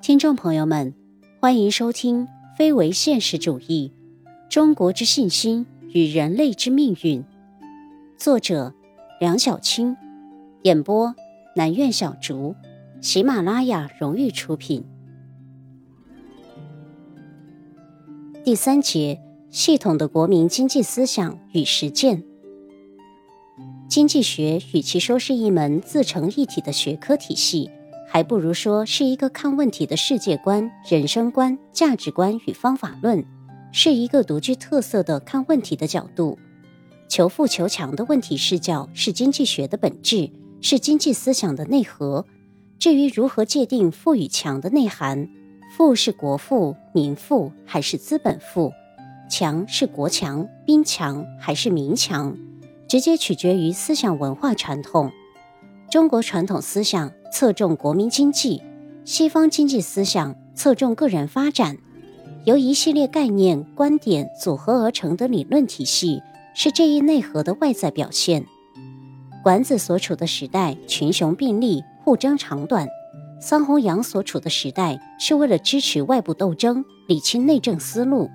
听众朋友们，欢迎收听《非为现实主义：中国之信心与人类之命运》，作者梁小青，演播南苑小竹，喜马拉雅荣誉出品。第三节：系统的国民经济思想与实践。经济学与其说是一门自成一体的学科体系。还不如说是一个看问题的世界观、人生观、价值观与方法论，是一个独具特色的看问题的角度。求富求强的问题视角是经济学的本质，是经济思想的内核。至于如何界定富与强的内涵，富是国富、民富还是资本富？强是国强、兵强还是民强？直接取决于思想文化传统。中国传统思想侧重国民经济，西方经济思想侧重个人发展，由一系列概念观点组合而成的理论体系，是这一内核的外在表现。管子所处的时代群雄并立，互争长短；桑弘羊所处的时代是为了支持外部斗争，理清内政思路；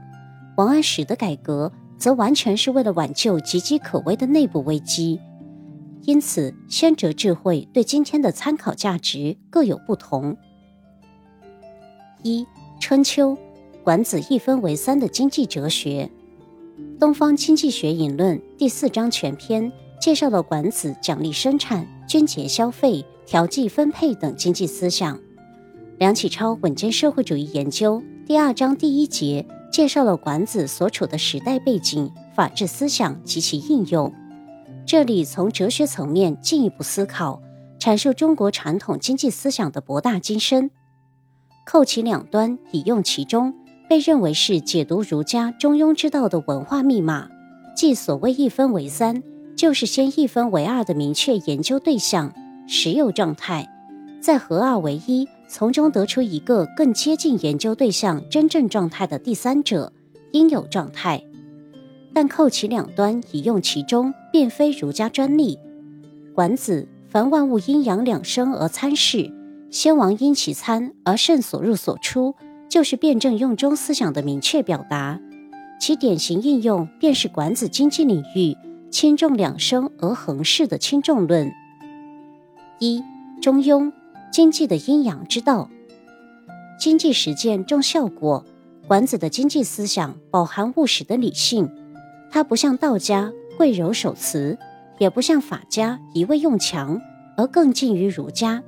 王安石的改革则完全是为了挽救岌岌可危的内部危机。因此，先哲智慧对今天的参考价值各有不同。一《春秋》，管子一分为三的经济哲学，《东方经济学引论》第四章全篇介绍了管子奖励生产、均节消费、调剂分配等经济思想。梁启超《稳健社会主义研究》第二章第一节介绍了管子所处的时代背景、法治思想及其应用。这里从哲学层面进一步思考，阐述中国传统经济思想的博大精深。扣其两端，以用其中，被认为是解读儒家中庸之道的文化密码。即所谓一分为三，就是先一分为二的明确研究对象实有状态，再合二为一，从中得出一个更接近研究对象真正状态的第三者应有状态。但扣其两端，以用其中，并非儒家专利。管子凡万物阴阳两生而参事，先王因其参而慎所入所出，就是辩证用中思想的明确表达。其典型应用便是管子经济领域轻重两生而衡事的轻重论。一中庸，经济的阴阳之道，经济实践重效果。管子的经济思想饱含务实的理性。他不像道家贵柔守慈，也不像法家一味用强，而更近于儒家。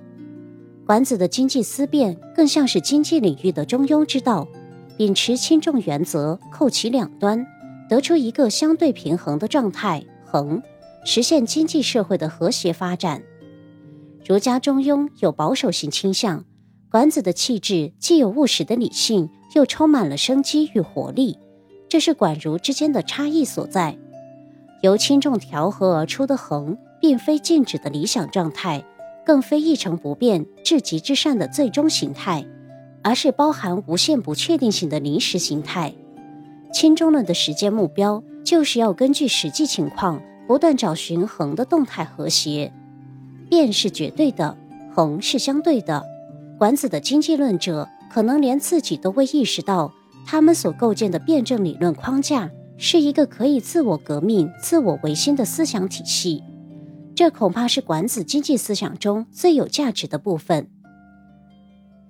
管子的经济思辨更像是经济领域的中庸之道，秉持轻重原则，扣其两端，得出一个相对平衡的状态衡，实现经济社会的和谐发展。儒家中庸有保守性倾向，管子的气质既有务实的理性，又充满了生机与活力。这是管儒之间的差异所在。由轻重调和而出的衡，并非静止的理想状态，更非一成不变、至极至善的最终形态，而是包含无限不确定性的临时形态。轻重论的实践目标，就是要根据实际情况，不断找寻衡的动态和谐。变是绝对的，衡是相对的。管子的经济论者，可能连自己都未意识到。他们所构建的辩证理论框架是一个可以自我革命、自我维新的思想体系，这恐怕是管子经济思想中最有价值的部分。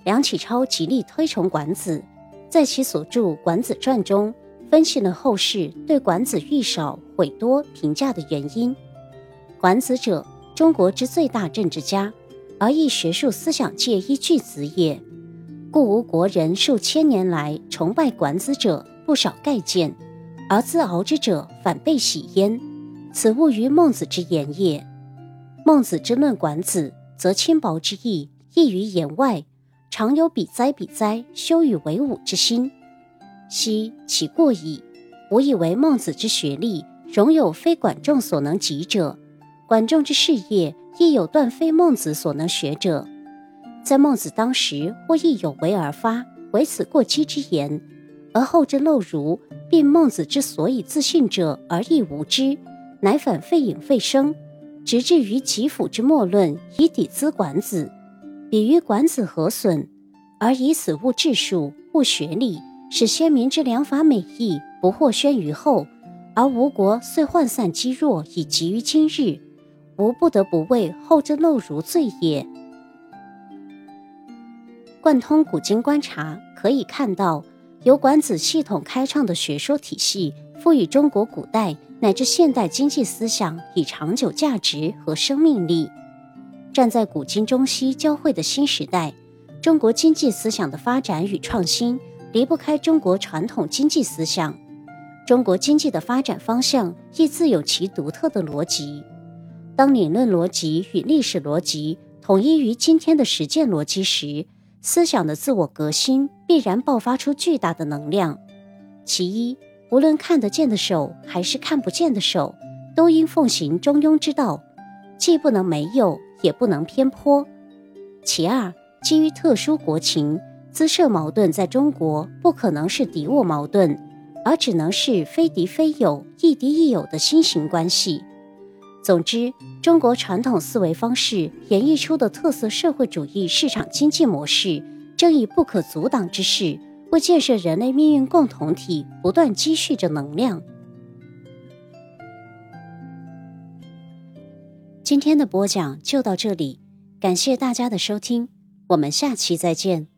梁启超极力推崇管子，在其所著《管子传》中分析了后世对管子欲少毁多评价的原因。管子者，中国之最大政治家，而亦学术思想界一巨子也。故吴国人数千年来崇拜管子者不少盖见，而自敖之者反被喜焉。此物于孟子之言也。孟子之论管子，则轻薄之意溢于言外，常有比哉比哉，羞与为伍之心。昔其过矣。吾以为孟子之学历，容有非管仲所能及者；管仲之事业，亦有断非孟子所能学者。在孟子当时，或亦有为而发，为此过激之言；而后之陋儒，并孟子之所以自信者，而亦无知，乃反废隐废声，直至于吉甫之末论，以抵资管子。比于管子何损？而以此悟治术、悟学理，使先民之良法美意不获宣于后，而吴国虽涣散积弱，以及于今日，吾不得不为后之陋儒罪也。贯通古今观察，可以看到，由管子系统开创的学说体系，赋予中国古代乃至现代经济思想以长久价值和生命力。站在古今中西交汇的新时代，中国经济思想的发展与创新离不开中国传统经济思想。中国经济的发展方向亦自有其独特的逻辑。当理论逻辑与历史逻辑统一于今天的实践逻辑时，思想的自我革新必然爆发出巨大的能量。其一，无论看得见的手还是看不见的手，都应奉行中庸之道，既不能没有，也不能偏颇。其二，基于特殊国情，资社矛盾在中国不可能是敌我矛盾，而只能是非敌非友、亦敌亦友的新型关系。总之，中国传统思维方式演绎出的特色社会主义市场经济模式，正以不可阻挡之势，为建设人类命运共同体不断积蓄着能量。今天的播讲就到这里，感谢大家的收听，我们下期再见。